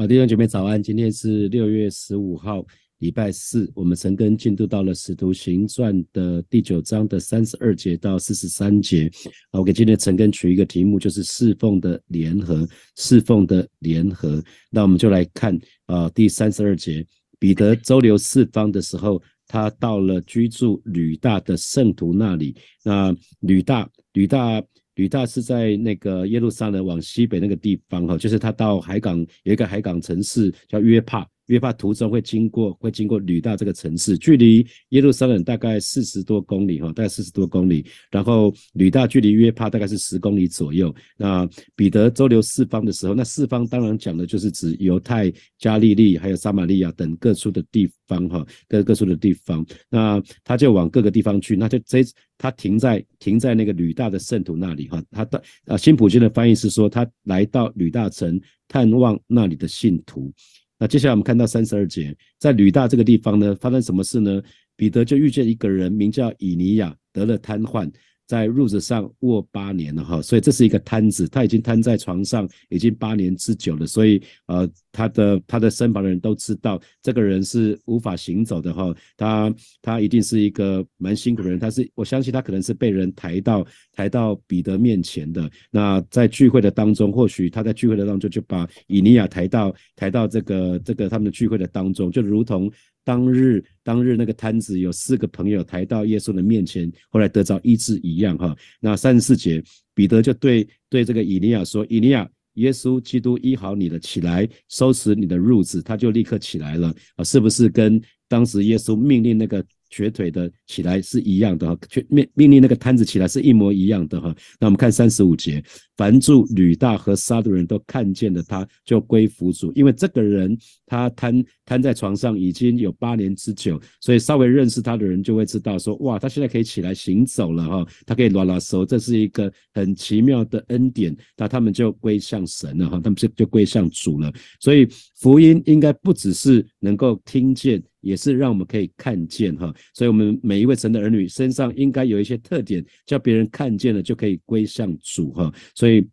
啊，弟兄姐妹早安！今天是六月十五号，礼拜四。我们陈根进度到了《使徒行传》的第九章的三十二节到四十三节。啊，我给今天陈根取一个题目，就是侍奉的联合，侍奉的联合。那我们就来看啊，第三十二节，彼得周游四方的时候，他到了居住吕大的圣徒那里。那吕大，吕大。吕大是在那个耶路撒冷往西北那个地方哈，就是他到海港有一个海港城市叫约帕。约帕途中会经过，会经过吕大这个城市，距离耶路撒冷大概四十多公里哈，大概四十多公里。然后吕大距离约帕大概是十公里左右。那彼得周游四方的时候，那四方当然讲的就是指犹太、加利利还有撒玛利亚等各处的地方哈，各各处的地方。那他就往各个地方去，那就这他停在停在那个吕大的圣徒那里哈。他的啊新普京的翻译是说，他来到吕大城探望那里的信徒。那接下来我们看到三十二节，在吕大这个地方呢，发生什么事呢？彼得就遇见一个人，名叫以尼亚，得了瘫痪。在褥子上卧八年了哈，所以这是一个瘫子，他已经瘫在床上已经八年之久了，所以呃，他的他的身旁的人都知道这个人是无法行走的哈，他他一定是一个蛮辛苦的人，他是我相信他可能是被人抬到抬到彼得面前的。那在聚会的当中，或许他在聚会的当中就把以尼亚抬到抬到这个这个他们的聚会的当中，就如同。当日，当日那个摊子有四个朋友抬到耶稣的面前，后来得着医治一样哈。那三十四节，彼得就对对这个以利亚说：“以利亚，耶稣基督医好你了，起来收拾你的褥子。”他就立刻起来了啊，是不是跟当时耶稣命令那个？瘸腿的起来是一样的哈，命命令那个摊子起来是一模一样的哈。那我们看三十五节，凡住吕大和沙的人都看见了他，就归服主，因为这个人他瘫瘫在床上已经有八年之久，所以稍微认识他的人就会知道说，哇，他现在可以起来行走了哈，他可以拉拉手，这是一个很奇妙的恩典。那他们就归向神了哈，他们就就归向主了。所以福音应该不只是能够听见。也是让我们可以看见哈，所以我们每一位神的儿女身上应该有一些特点，叫别人看见了就可以归向主哈。所以所以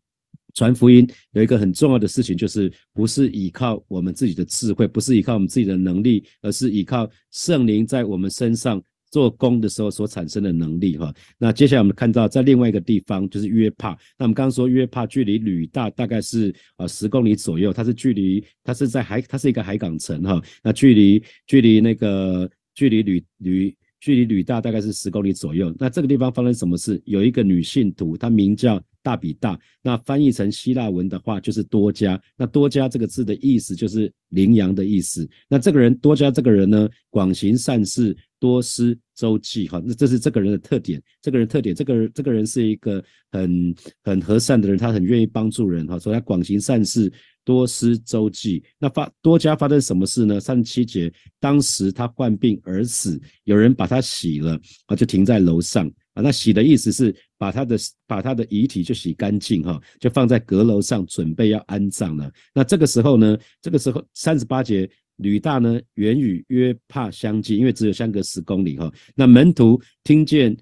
传福音有一个很重要的事情，就是不是依靠我们自己的智慧，不是依靠我们自己的能力，而是依靠圣灵在我们身上。做工的时候所产生的能力哈，那接下来我们看到在另外一个地方就是约帕，那我们刚刚说约帕距离吕大大概是呃十公里左右，它是距离它是在海，它是一个海港城哈，那距离距离那个距离吕吕距离吕大大概是十公里左右，那这个地方发生什么事？有一个女信徒，她名叫。大比大，那翻译成希腊文的话就是多加。那多加这个字的意思就是羚羊的意思。那这个人多加这个人呢，广行善事，多施周济。哈，那这是这个人的特点。这个人特点，这个这个人是一个很很和善的人，他很愿意帮助人。哈，所以他广行善事，多施周济。那发多加发生什么事呢？三十七节，当时他患病而死，有人把他洗了，啊，就停在楼上。啊，那洗的意思是把他的把他的遗体就洗干净哈，就放在阁楼上准备要安葬了。那这个时候呢，这个时候三十八节，吕大呢远与约帕相近，因为只有相隔十公里哈。那门徒听见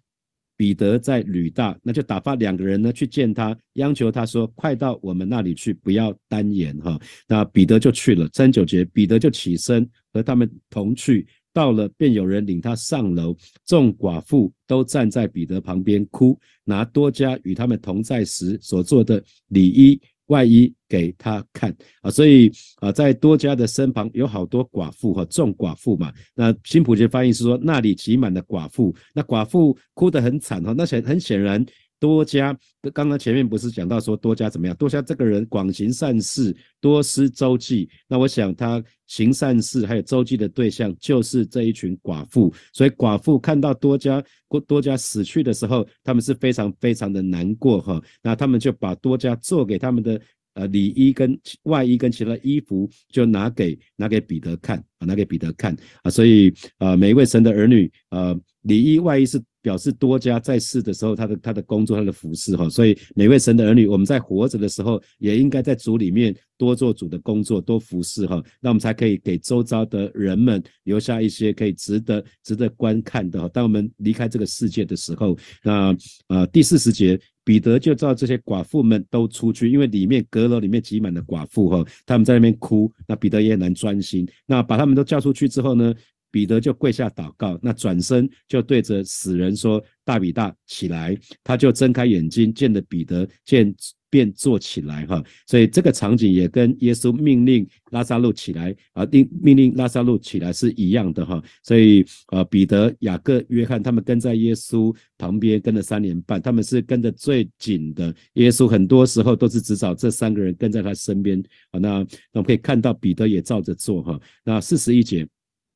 彼得在吕大，那就打发两个人呢去见他，央求他说：“快到我们那里去，不要单言哈。”那彼得就去了。三九节，彼得就起身和他们同去。到了，便有人领他上楼，众寡妇都站在彼得旁边哭，拿多加与他们同在时所做的里衣外衣给他看啊，所以啊，在多加的身旁有好多寡妇和众寡妇嘛。那新普杰翻译是说，那里挤满了寡妇，那寡妇哭得很惨哈，那显很显然。多加，刚刚前面不是讲到说多加怎么样？多加这个人广行善事，多施周济。那我想他行善事还有周济的对象就是这一群寡妇。所以寡妇看到多加多多加死去的时候，他们是非常非常的难过哈。那他们就把多加做给他们的呃里衣跟外衣跟其他衣服，就拿给拿给彼得看啊，拿给彼得看啊。所以啊，每一位神的儿女呃，里衣外衣是。表示多加在世的时候，他的他的工作，他的服饰哈，所以每位神的儿女，我们在活着的时候，也应该在主里面多做主的工作，多服侍哈，那我们才可以给周遭的人们留下一些可以值得值得观看的。当我们离开这个世界的时候，那呃第四十节，彼得就叫这些寡妇们都出去，因为里面阁楼里面挤满了寡妇哈，他们在那边哭，那彼得也难专心。那把他们都叫出去之后呢，彼得就跪下祷告，那转身就对着死人说：“大比大，起来！”他就睁开眼睛，见的彼得，见。便坐起来哈，所以这个场景也跟耶稣命令拉萨路起来啊，命命令拉萨路起来是一样的哈。所以呃，彼得、雅各、约翰他们跟在耶稣旁边跟了三年半，他们是跟的最紧的。耶稣很多时候都是只找这三个人跟在他身边啊。那那我们可以看到彼得也照着做哈。那四十一节，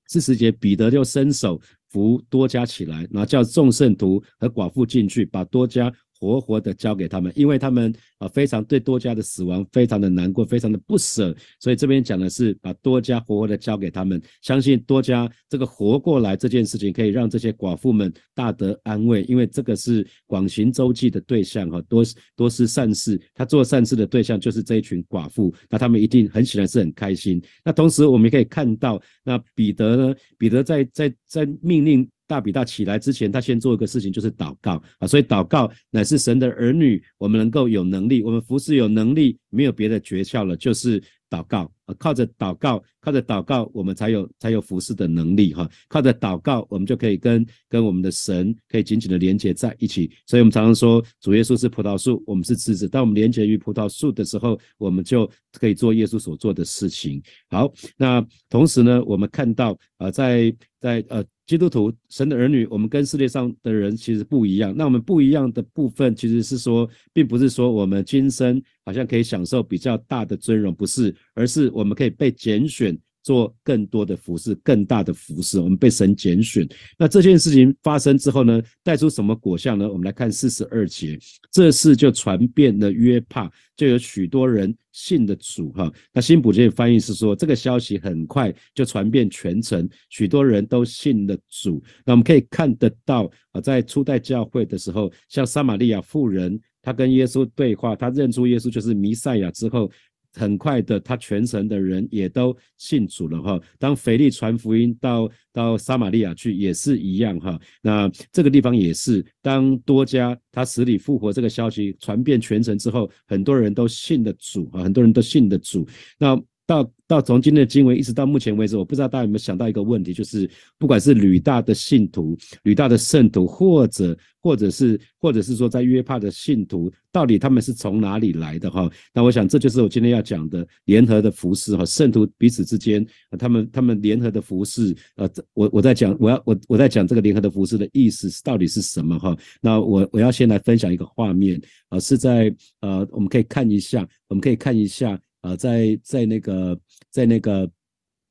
四十节彼得就伸手扶多加起来，然后叫众圣徒和寡妇进去，把多加。活活的交给他们，因为他们啊非常对多家的死亡非常的难过，非常的不舍，所以这边讲的是把多家活活的交给他们，相信多家这个活过来这件事情可以让这些寡妇们大得安慰，因为这个是广行周记的对象哈，多多是善事，他做善事的对象就是这一群寡妇，那他们一定很显然是很开心。那同时我们也可以看到，那彼得呢，彼得在在在命令。大比大起来之前，他先做一个事情，就是祷告啊。所以祷告乃是神的儿女，我们能够有能力，我们服侍有能力，没有别的诀窍了，就是祷告啊。靠着祷告，靠着祷告，我们才有才有服侍的能力哈。靠着祷告，我们就可以跟跟我们的神可以紧紧的连接在一起。所以我们常常说，主耶稣是葡萄树，我们是枝子。当我们连接于葡萄树的时候，我们就可以做耶稣所做的事情。好，那同时呢，我们看到啊，在在呃。基督徒，神的儿女，我们跟世界上的人其实不一样。那我们不一样的部分，其实是说，并不是说我们今生好像可以享受比较大的尊荣，不是，而是我们可以被拣选。做更多的服饰，更大的服饰，我们被神拣选。那这件事情发生之后呢，带出什么果效呢？我们来看四十二节，这事就传遍了约帕，就有许多人信的主。哈，那新普界翻译是说，这个消息很快就传遍全城，许多人都信了主。那我们可以看得到啊，在初代教会的时候，像撒玛利亚妇人，她跟耶稣对话，她认出耶稣就是弥赛亚之后。很快的，他全城的人也都信主了哈。当腓力传福音到到撒玛利亚去，也是一样哈。那这个地方也是，当多家他死里复活这个消息传遍全城之后，很多人都信的主啊，很多人都信的主。那到。到从今天的经文一直到目前为止，我不知道大家有没有想到一个问题，就是不管是吕大的信徒、吕大的圣徒，或者或者是或者是说在约帕的信徒，到底他们是从哪里来的哈？那我想这就是我今天要讲的联合的服饰哈，圣徒彼此之间，他们他们联合的服饰，呃，我我在讲我要我我在讲这个联合的服饰的意思是到底是什么哈？那我我要先来分享一个画面啊，是在呃我们可以看一下，我们可以看一下。啊，在在那个在那个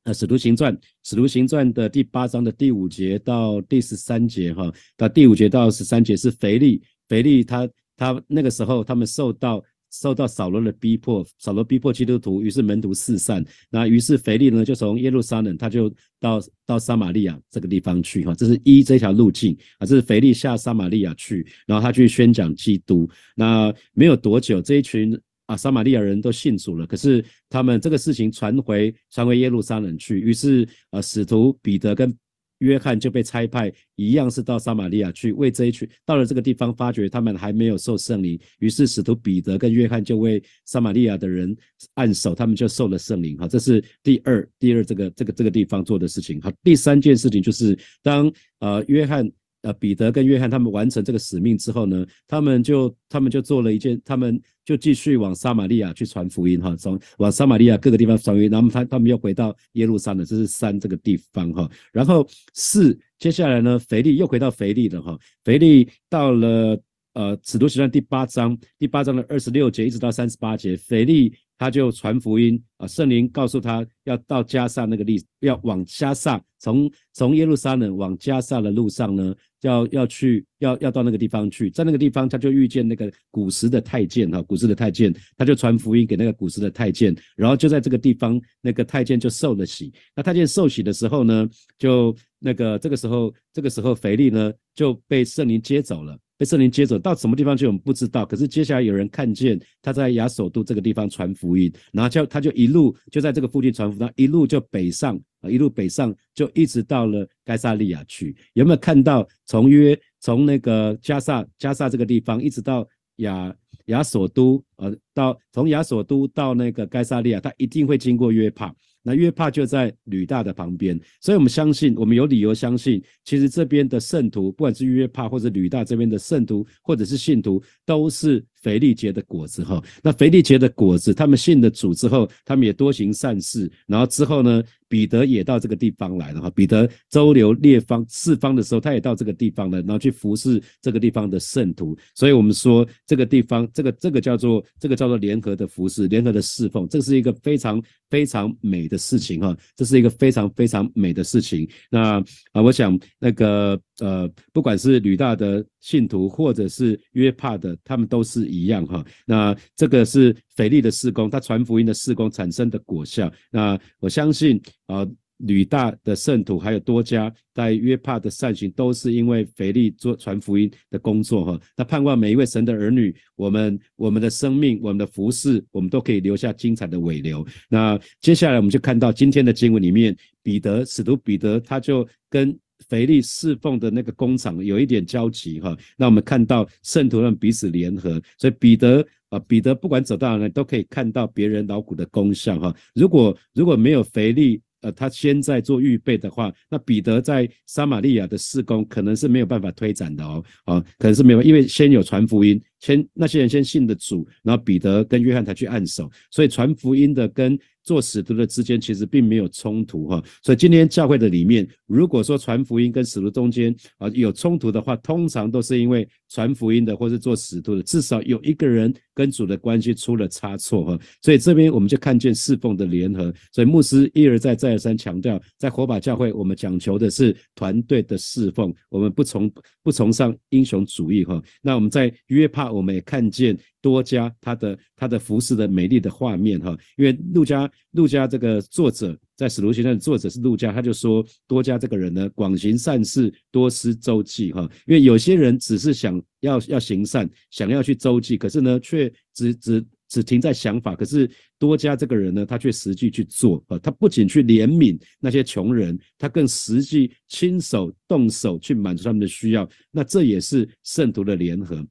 呃《使徒行传》《使徒行传》的第八章的第五节到第十三节哈，到第五节到十三节是腓力，腓力他他那个时候他们受到受到扫罗的逼迫，扫罗逼迫基督徒，于是门徒四散，那于是腓力呢就从耶路撒冷他就到到撒玛利亚这个地方去哈，这是一这条路径啊，这是腓力下撒玛利亚去，然后他去宣讲基督，那没有多久这一群。啊，撒玛利亚人都信主了，可是他们这个事情传回传回耶路撒冷去，于是呃，使徒彼得跟约翰就被差派，一样是到撒玛利亚去为这一群到了这个地方，发觉他们还没有受圣灵，于是使徒彼得跟约翰就为撒玛利亚的人按手，他们就受了圣灵。哈，这是第二第二这个这个这个地方做的事情。好，第三件事情就是当呃约翰。呃，彼得跟约翰他们完成这个使命之后呢，他们就他们就做了一件，他们就继续往撒玛利亚去传福音哈，从往撒玛利亚各个地方传福音，然后他他们又回到耶路撒冷，这是三这个地方哈，然后四接下来呢，腓力又回到腓力了哈，腓力到了呃使徒行传第八章第八章的二十六节一直到三十八节，腓力。他就传福音啊，圣灵告诉他要到加萨那个地，要往加萨，从从耶路撒冷往加萨的路上呢，要要去，要要到那个地方去，在那个地方他就遇见那个古时的太监哈，古时的太监，他就传福音给那个古时的太监，然后就在这个地方，那个太监就受了洗。那太监受洗的时候呢，就那个这个时候，这个时候腓力呢就被圣灵接走了。被圣灵接走到什么地方去，我们不知道。可是接下来有人看见他在亚索都这个地方传福音，然后就他就一路就在这个附近传福音，一路就北上啊，一路北上就一直到了该萨利亚去。有没有看到从约从那个加萨加萨这个地方一直到亚亚索都，呃，到从亚索都到那个该萨利亚，他一定会经过约帕。那约帕就在吕大的旁边，所以我们相信，我们有理由相信，其实这边的圣徒，不管是约帕或者吕大这边的圣徒，或者是信徒，都是腓力节的果子哈。那腓力节的果子，他们信了主之后，他们也多行善事，然后之后呢，彼得也到这个地方来了哈。彼得周游列方四方的时候，他也到这个地方了，然后去服侍这个地方的圣徒。所以我们说，这个地方，这个这个叫做这个叫做联合的服侍，联合的侍奉，这是一个非常非常美的。事情哈，这是一个非常非常美的事情。那啊，我想那个呃，不管是吕大的信徒，或者是约帕的，他们都是一样哈。那这个是腓力的施工，他传福音的施工产生的果效。那我相信啊。吕大的圣徒，还有多家在约帕的善行，都是因为腓力做传福音的工作哈。他盼望每一位神的儿女，我们我们的生命，我们的服饰，我们都可以留下精彩的尾流。那接下来我们就看到今天的经文里面，彼得使徒彼得他就跟腓力侍奉的那个工厂有一点交集哈。那我们看到圣徒们彼此联合，所以彼得啊，彼得不管走到哪里都可以看到别人劳苦的功效哈。如果如果没有腓力，呃，他先在做预备的话，那彼得在撒玛利亚的施工可能是没有办法推展的哦，啊，可能是没有，因为先有传福音。先那些人先信的主，然后彼得跟约翰才去按手，所以传福音的跟做使徒的之间其实并没有冲突哈。所以今天教会的里面，如果说传福音跟使徒中间啊有冲突的话，通常都是因为传福音的或是做使徒的，至少有一个人跟主的关系出了差错哈。所以这边我们就看见侍奉的联合。所以牧师一而再再而三强调，在火把教会，我们讲求的是团队的侍奉，我们不崇不崇尚英雄主义哈。那我们在约帕。我们也看见多加他的他的服饰的美丽的画面哈，因为陆家陆家这个作者在使徒行传的作者是陆家，他就说多加这个人呢，广行善事，多施周济哈。因为有些人只是想要要行善，想要去周济，可是呢，却只只只停在想法。可是多加这个人呢，他却实际去做啊，他不仅去怜悯那些穷人，他更实际亲手动手去满足他们的需要。那这也是圣徒的联合。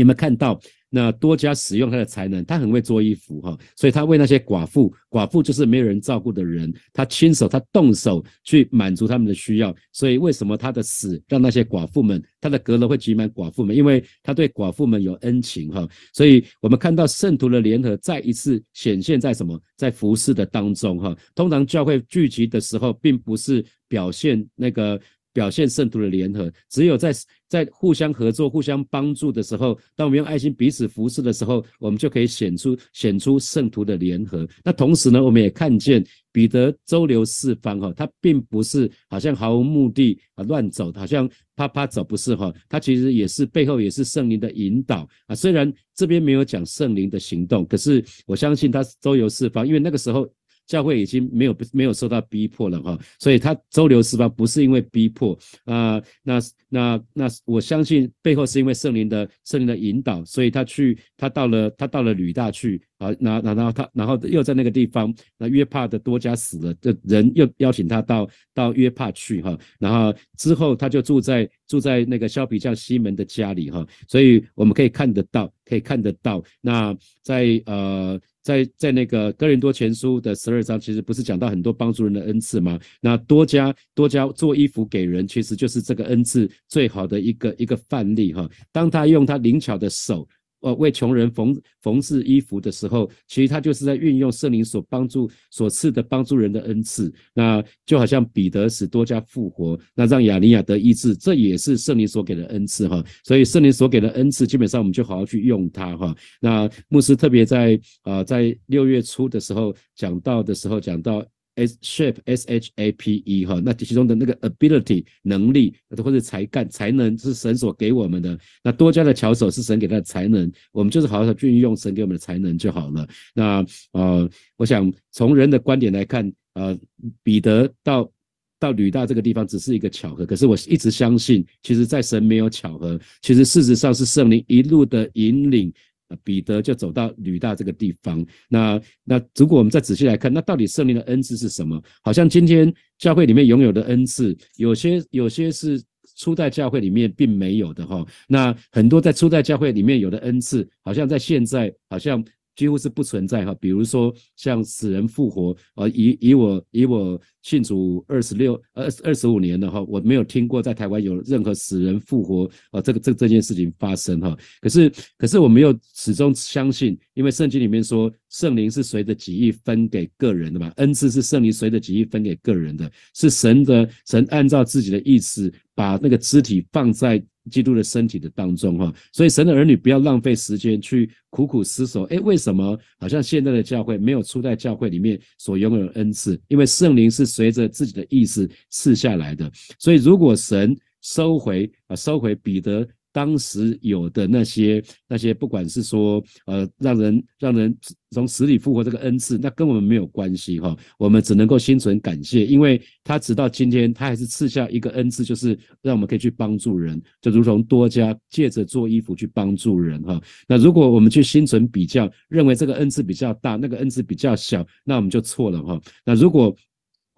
有没有看到那多加使用他的才能？他很会做衣服哈，所以他为那些寡妇，寡妇就是没有人照顾的人，他亲手他动手去满足他们的需要。所以为什么他的死让那些寡妇们，他的阁楼会挤满寡妇们？因为他对寡妇们有恩情哈。所以我们看到圣徒的联合再一次显现在什么？在服饰的当中哈。通常教会聚集的时候，并不是表现那个。表现圣徒的联合，只有在在互相合作、互相帮助的时候，当我们用爱心彼此服侍的时候，我们就可以显出显出圣徒的联合。那同时呢，我们也看见彼得周流四方哈，他并不是好像毫无目的啊乱走，好像啪啪走，不是哈，他其实也是背后也是圣灵的引导啊。虽然这边没有讲圣灵的行动，可是我相信他周游四方，因为那个时候。教会已经没有没有受到逼迫了哈，所以他周流四方不是因为逼迫啊，那那那我相信背后是因为圣灵的圣灵的引导，所以他去他到了他到了吕大去啊，那然后他然后又在那个地方，那约帕的多加死了的人又邀请他到到约帕去哈，然后之后他就住在住在那个削皮匠西门的家里哈，所以我们可以看得到可以看得到。那在呃。在在那个哥林多前书的十二章，其实不是讲到很多帮助人的恩赐吗？那多加多加做衣服给人，其实就是这个恩赐最好的一个一个范例哈。当他用他灵巧的手。呃，为穷人缝缝制衣服的时候，其实他就是在运用圣灵所帮助、所赐的帮助人的恩赐。那就好像彼得使多加复活，那让亚尼亚得医治，这也是圣灵所给的恩赐哈。所以圣灵所给的恩赐，基本上我们就好好去用它哈。那牧师特别在啊，在六月初的时候讲到的时候讲到。S shape S H A P E 哈，那其中的那个 ability 能力或者才干才能是神所给我们的，那多加的巧手是神给他的才能，我们就是好好的运用神给我们的才能就好了。那呃，我想从人的观点来看，呃，彼得到到吕大这个地方只是一个巧合，可是我一直相信，其实在神没有巧合，其实事实上是圣灵一路的引领。彼得就走到吕大这个地方。那那如果我们再仔细来看，那到底圣灵的恩赐是什么？好像今天教会里面拥有的恩赐，有些有些是初代教会里面并没有的哈。那很多在初代教会里面有的恩赐，好像在现在好像。几乎是不存在哈，比如说像死人复活，呃，以以我以我信主二十六二二十五年了哈，我没有听过在台湾有任何死人复活呃这个这这件事情发生哈。可是可是我们又始终相信，因为圣经里面说圣灵是随着己意分给个人的嘛，恩赐是圣灵随着己意分给个人的，是神的神按照自己的意思把那个肢体放在。基督的身体的当中，哈，所以神的儿女不要浪费时间去苦苦思索，哎，为什么好像现在的教会没有初代教会里面所拥有的恩赐？因为圣灵是随着自己的意思赐下来的，所以如果神收回啊，收回彼得。当时有的那些那些，不管是说呃，让人让人从死里复活这个恩赐，那跟我们没有关系哈。我们只能够心存感谢，因为他直到今天，他还是赐下一个恩赐，就是让我们可以去帮助人，就如同多加借着做衣服去帮助人哈。那如果我们去心存比较，认为这个恩赐比较大，那个恩赐比较小，那我们就错了哈。那如果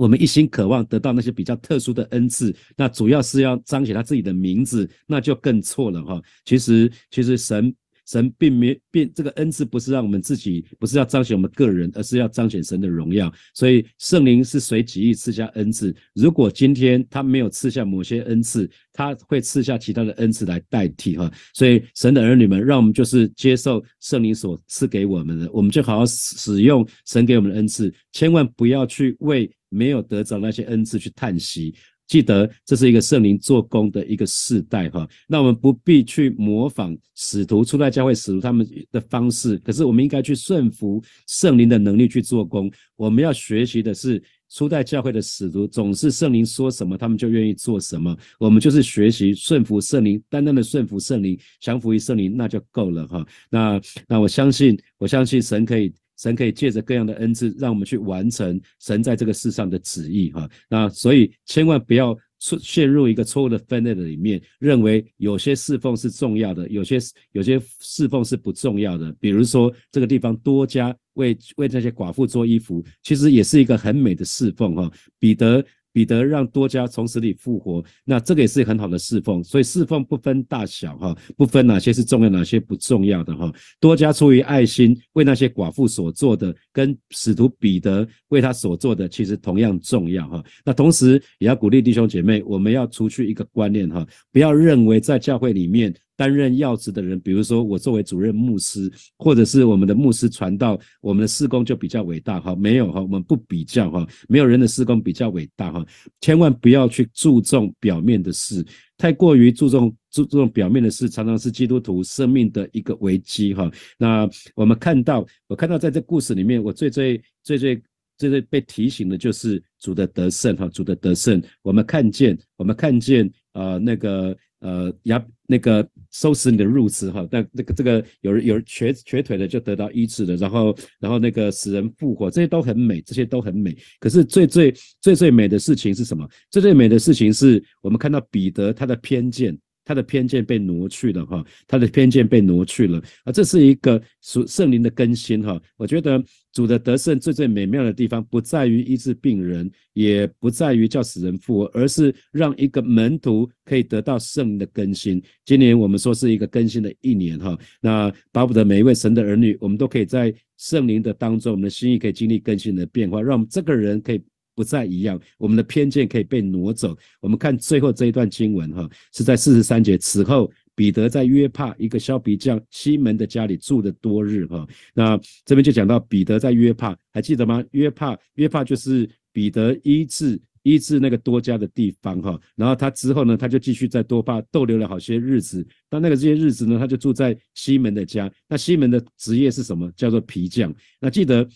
我们一心渴望得到那些比较特殊的恩赐，那主要是要彰显他自己的名字，那就更错了哈。其实，其实神神并没并这个恩赐不是让我们自己，不是要彰显我们个人，而是要彰显神的荣耀。所以圣灵是随己意赐下恩赐。如果今天他没有赐下某些恩赐，他会赐下其他的恩赐来代替哈。所以神的儿女们，让我们就是接受圣灵所赐给我们的，我们就好好使用神给我们的恩赐，千万不要去为。没有得着那些恩赐去叹息，记得这是一个圣灵做工的一个世代哈。那我们不必去模仿使徒初代教会使徒他们的方式，可是我们应该去顺服圣灵的能力去做工。我们要学习的是初代教会的使徒，总是圣灵说什么，他们就愿意做什么。我们就是学习顺服圣灵，单单的顺服圣灵，降服于圣灵，那就够了哈。那那我相信，我相信神可以。神可以借着各样的恩赐，让我们去完成神在这个世上的旨意，哈。那所以千万不要出陷入一个错误的分类的里面，认为有些侍奉是重要的，有些有些侍奉是不重要的。比如说这个地方多加为为那些寡妇做衣服，其实也是一个很美的侍奉，哈。彼得。彼得让多加从死里复活，那这个也是很好的侍奉，所以侍奉不分大小哈，不分哪些是重要，哪些不重要的哈。多加出于爱心为那些寡妇所做的，跟使徒彼得为他所做的，其实同样重要哈。那同时也要鼓励弟兄姐妹，我们要除去一个观念哈，不要认为在教会里面。担任要职的人，比如说我作为主任牧师，或者是我们的牧师传道，我们的事工就比较伟大哈？没有哈，我们不比较哈，没有人的事工比较伟大哈。千万不要去注重表面的事，太过于注重注重表面的事，常常是基督徒生命的一个危机哈。那我们看到，我看到在这故事里面，我最最最最最最被提醒的就是主的得胜哈，主的得胜。我们看见，我们看见呃那个。呃，牙那个收拾你的褥子哈，那那个这个有人有人瘸瘸腿的就得到医治了，然后然后那个使人复活，这些都很美，这些都很美。可是最最最最美的事情是什么？最最美的事情是我们看到彼得他的偏见。他的偏见被挪去了哈，他的偏见被挪去了啊，这是一个属圣灵的更新哈。我觉得主的得胜最最美妙的地方，不在于医治病人，也不在于叫死人复活，而是让一个门徒可以得到圣灵的更新。今年我们说是一个更新的一年哈，那巴不得每一位神的儿女，我们都可以在圣灵的当中，我们的心意可以经历更新的变化，让我们这个人可以。不再一样，我们的偏见可以被挪走。我们看最后这一段经文，哈，是在四十三节。此后，彼得在约帕一个削皮匠西门的家里住了多日，哈。那这边就讲到彼得在约帕，还记得吗？约帕，约帕就是彼得医治医治那个多家的地方，哈。然后他之后呢，他就继续在多帕逗留了好些日子。到那个这些日子呢，他就住在西门的家。那西门的职业是什么？叫做皮匠。那记得。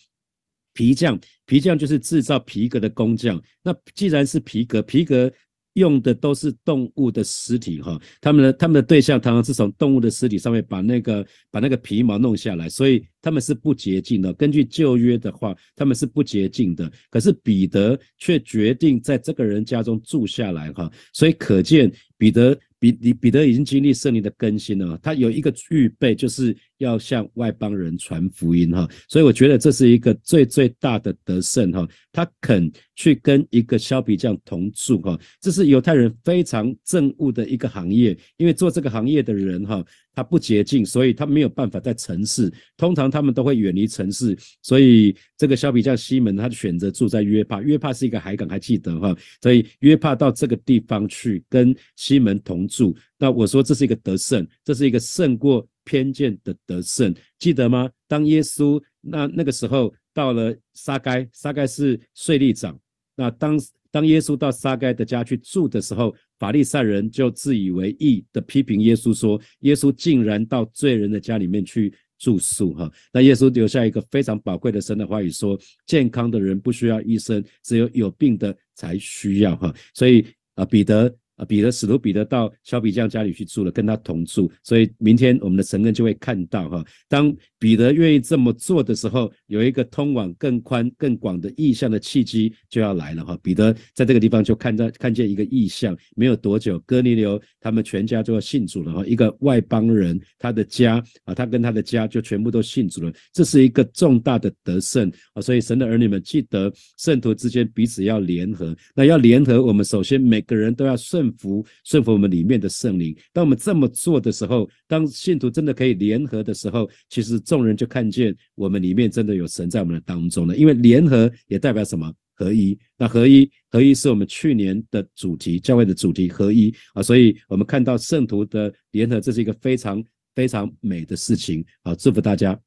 皮匠，皮匠就是制造皮革的工匠。那既然是皮革，皮革用的都是动物的尸体哈。他们的他们的对象常常是从动物的尸体上面把那个把那个皮毛弄下来，所以他们是不洁净的。根据旧约的话，他们是不洁净的。可是彼得却决定在这个人家中住下来哈，所以可见彼得。彼彼彼得已经经历圣灵的更新了，他有一个预备，就是要向外邦人传福音哈。所以我觉得这是一个最最大的得胜哈。他肯去跟一个削皮匠同住哈，这是犹太人非常憎恶的一个行业，因为做这个行业的人哈。他不洁净，所以他没有办法在城市。通常他们都会远离城市，所以这个削皮匠西门，他就选择住在约帕。约帕是一个海港，还记得哈？所以约帕到这个地方去跟西门同住。那我说这是一个得胜，这是一个胜过偏见的得胜，记得吗？当耶稣那那个时候到了撒该，撒该是税吏长。那当当耶稣到撒该的家去住的时候。法利赛人就自以为义的批评耶稣说：“耶稣竟然到罪人的家里面去住宿，哈！”那耶稣留下一个非常宝贵的神的话语说：“健康的人不需要医生，只有有病的才需要，哈！”所以啊，彼得。啊，彼得使徒彼得到小比匠家里去住了，跟他同住，所以明天我们的神恩就会看到哈。当彼得愿意这么做的时候，有一个通往更宽更广的意象的契机就要来了哈。彼得在这个地方就看到看见一个意象，没有多久，哥尼流他们全家就要信主了哈。一个外邦人，他的家啊，他跟他的家就全部都信主了，这是一个重大的得胜啊。所以神的儿女们记得，圣徒之间彼此要联合，那要联合，我们首先每个人都要顺。顺服，顺服我们里面的圣灵。当我们这么做的时候，当信徒真的可以联合的时候，其实众人就看见我们里面真的有神在我们的当中了。因为联合也代表什么？合一。那合一，合一是我们去年的主题，教会的主题合一啊。所以我们看到圣徒的联合，这是一个非常非常美的事情啊！祝福大家。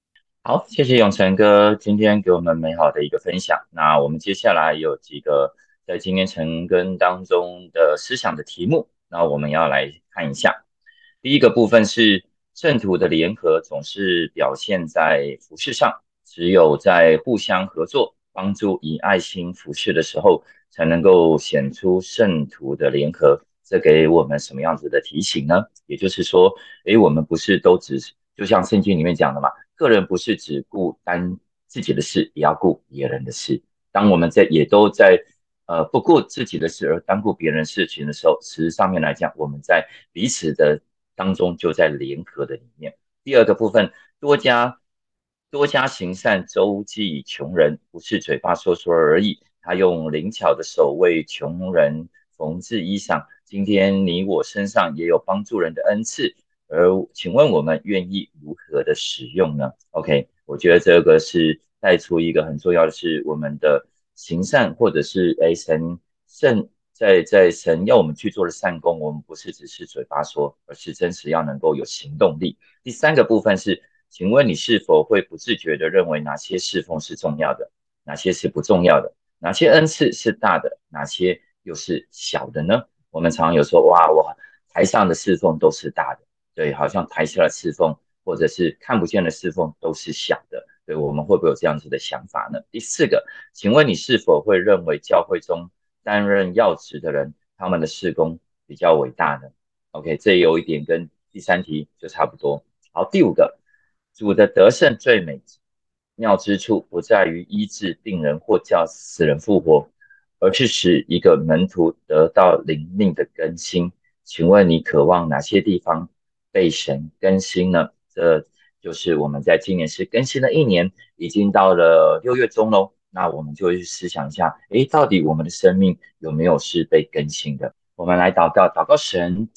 好，谢谢永成哥今天给我们美好的一个分享。那我们接下来有几个。在今天晨更当中的思想的题目，那我们要来看一下。第一个部分是圣徒的联合总是表现在服饰上，只有在互相合作、帮助、以爱心服饰的时候，才能够显出圣徒的联合。这给我们什么样子的提醒呢？也就是说，诶，我们不是都只就像圣经里面讲的嘛，个人不是只顾单自己的事，也要顾别人的事。当我们在也都在。呃，不顾自己的事而耽顾别人事情的时候，其实上面来讲，我们在彼此的当中就在联合的里面。第二个部分，多加多加行善，周济穷人，不是嘴巴说说而已。他用灵巧的手为穷人缝制衣裳。今天你我身上也有帮助人的恩赐，而请问我们愿意如何的使用呢？OK，我觉得这个是带出一个很重要的是我们的。行善，或者是哎神圣在在神要我们去做的善功，我们不是只是嘴巴说，而是真实要能够有行动力。第三个部分是，请问你是否会不自觉的认为哪些侍奉是重要的，哪些是不重要的，哪些恩赐是大的，哪些又是小的呢？我们常常有说，哇，我台上的侍奉都是大的，对，好像台下的侍奉或者是看不见的侍奉都是小的。对，我们会不会有这样子的想法呢？第四个，请问你是否会认为教会中担任要职的人，他们的事工比较伟大呢？OK，这有一点跟第三题就差不多。好，第五个，主的得胜最美妙之处，不在于医治病人或叫死人复活，而是使一个门徒得到灵命的更新。请问你渴望哪些地方被神更新呢？这。就是我们在今年是更新了一年，已经到了六月中喽。那我们就去思想一下，诶，到底我们的生命有没有是被更新的？我们来祷告，祷告神，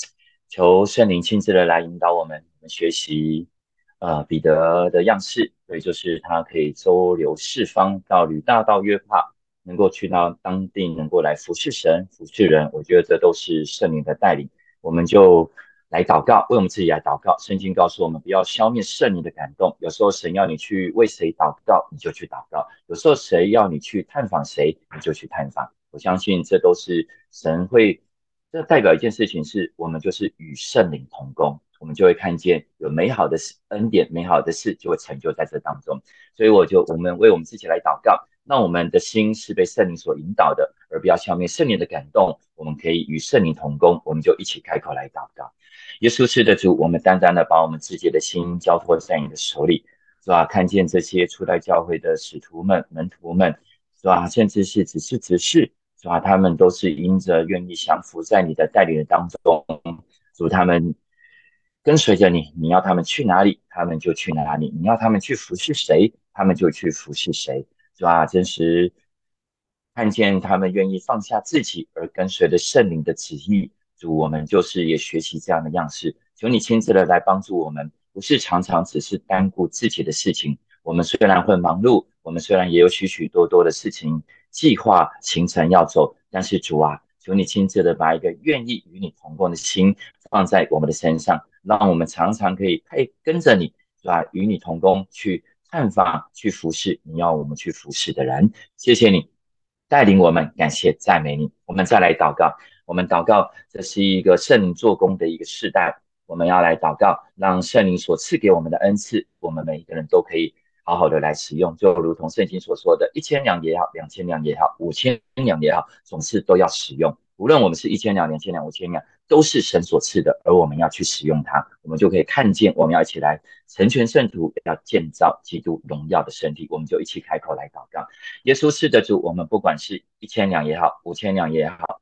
求圣灵亲自的来引导我们，我们学习，呃，彼得的样式，所以就是他可以周流四方，到吕大到约帕，能够去到当地，能够来服侍神、服侍人。我觉得这都是圣灵的带领，我们就。来祷告，为我们自己来祷告。圣经告诉我们，不要消灭圣灵的感动。有时候神要你去为谁祷告，你就去祷告；有时候谁要你去探访谁，你就去探访。我相信这都是神会，这代表一件事情，是我们就是与圣灵同工，我们就会看见有美好的恩典、美好的事就会成就在这当中。所以我就我们为我们自己来祷告。那我们的心是被圣灵所引导的，而不要消灭圣灵的感动。我们可以与圣灵同工，我们就一起开口来祷告。耶稣是的主，我们单单的把我们自己的心交托在你的手里，是吧？看见这些初代教会的使徒们、门徒们，是吧？甚至是只是执事，是吧？他们都是因着愿意降服在你的带领的当中，主他们跟随着你，你要他们去哪里，他们就去哪里；你要他们去服侍谁，他们就去服侍谁，是吧？真实看见他们愿意放下自己而跟随着圣灵的旨意，主，我们就是也学习这样的样式。求你亲自的来帮助我们，不是常常只是单顾自己的事情。我们虽然会忙碌，我们虽然也有许许多多的事情计划行程要走，但是主啊，求你亲自的把一个愿意与你同工的心放在我们的身上，让我们常常可以配跟着你，是吧？与你同工去探访、去服侍你要我们去服侍的人。谢谢你带领我们，感谢赞美你。我们再来祷告，我们祷告，这是一个圣灵做工的一个时代。我们要来祷告，让圣灵所赐给我们的恩赐，我们每一个人都可以好好的来使用。就如同圣经所说的，一千两也好，两千两也好，五千两也好，总是都要使用。无论我们是一千两、两千两、五千两，都是神所赐的，而我们要去使用它，我们就可以看见，我们要一起来成全圣徒，要建造基督荣耀的身体。我们就一起开口来祷告。耶稣是的主，我们不管是一千两也好，五千两也好。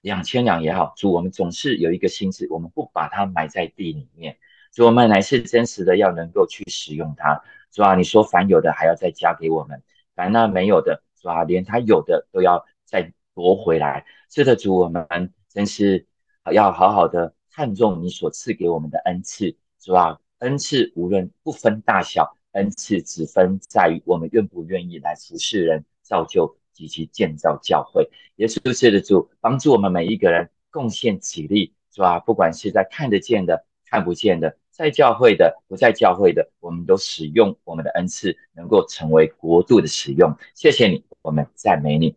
两千两也好，主，我们总是有一个心思，我们不把它埋在地里面。主，我们乃是真实的，要能够去使用它。主啊，你说凡有的还要再加给我们，凡那没有的，主啊，连他有的都要再夺回来。是的，主，我们真是要好好的看重你所赐给我们的恩赐。主啊，恩赐无论不分大小，恩赐只分在于我们愿不愿意来服侍人，造就。及其建造教会，耶稣是的主，帮助我们每一个人贡献体力，是吧？不管是在看得见的、看不见的，在教会的、不在教会的，我们都使用我们的恩赐，能够成为国度的使用。谢谢你，我们赞美你。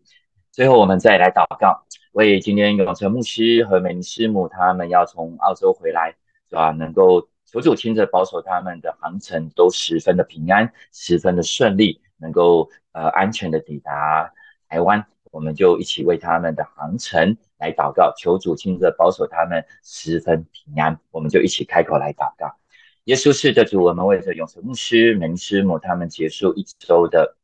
最后，我们再来祷告，为今天永成牧师和美玲师母他们要从澳洲回来，是吧？能够求主亲自保守他们的航程都十分的平安，十分的顺利，能够呃安全的抵达。台湾，我们就一起为他们的航程来祷告，求主亲自保守他们十分平安。我们就一起开口来祷告。耶稣是的主，我们为着永生牧师、门师母他们结束一周的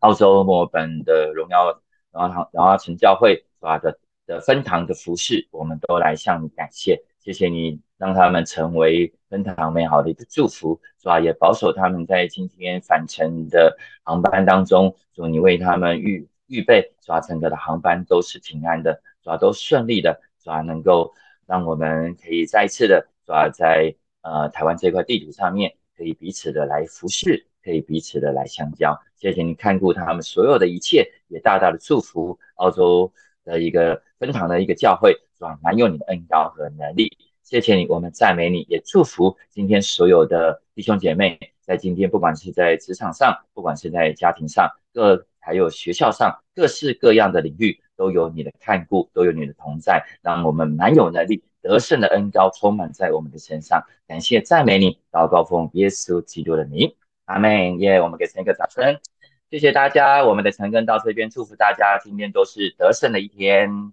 澳洲墨尔本的荣耀，然后然后成教会是吧的的分堂的服饰，我们都来向你感谢，谢谢你让他们成为分堂美好的一个祝福，是吧？也保守他们在今天返程的航班当中。祝你为他们预预备，主要整个的航班都是平安的，主要都顺利的，主要能够让我们可以再次的，主要在呃台湾这块地图上面，可以彼此的来服侍，可以彼此的来相交。谢谢你看顾他们所有的一切，也大大的祝福澳洲的一个分堂的一个教会，主要满有你的恩高和能力。谢谢你，我们赞美你，也祝福今天所有的弟兄姐妹。在今天，不管是在职场上，不管是在家庭上，各还有学校上，各式各样的领域，都有你的看顾，都有你的同在，让我们满有能力得胜的恩高充满在我们的身上。感谢赞美你，祷告奉耶稣基督的名，阿门。耶，我们给神一个掌声，谢谢大家。我们的陈根到这边，祝福大家今天都是得胜的一天。